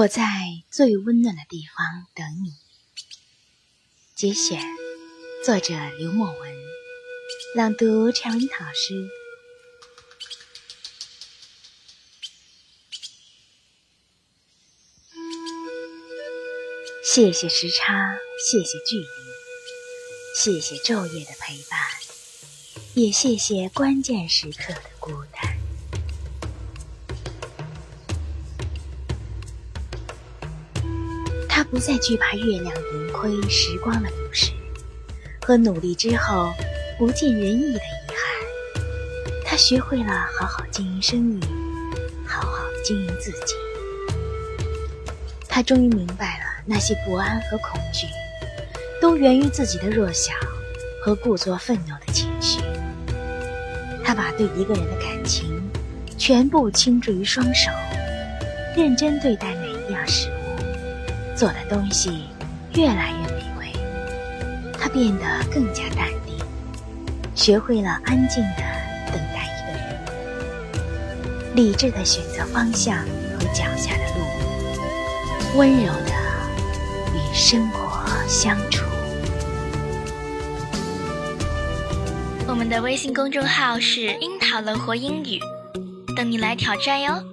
我在最温暖的地方等你。节选，作者刘墨文，朗读陈文老师。谢谢时差，谢谢距离，谢谢昼夜的陪伴，也谢谢关键时刻的孤单。他不再惧怕月亮盈亏、时光的流逝和努力之后不尽人意的遗憾。他学会了好好经营生意，好好经营自己。他终于明白了，那些不安和恐惧，都源于自己的弱小和故作愤怒的情绪。他把对一个人的感情全部倾注于双手，认真对待每一样事物。做的东西越来越美味，他变得更加淡定，学会了安静的等待一个人，理智的选择方向和脚下的路，温柔的与生活相处。我们的微信公众号是“樱桃乐活英语”，等你来挑战哟。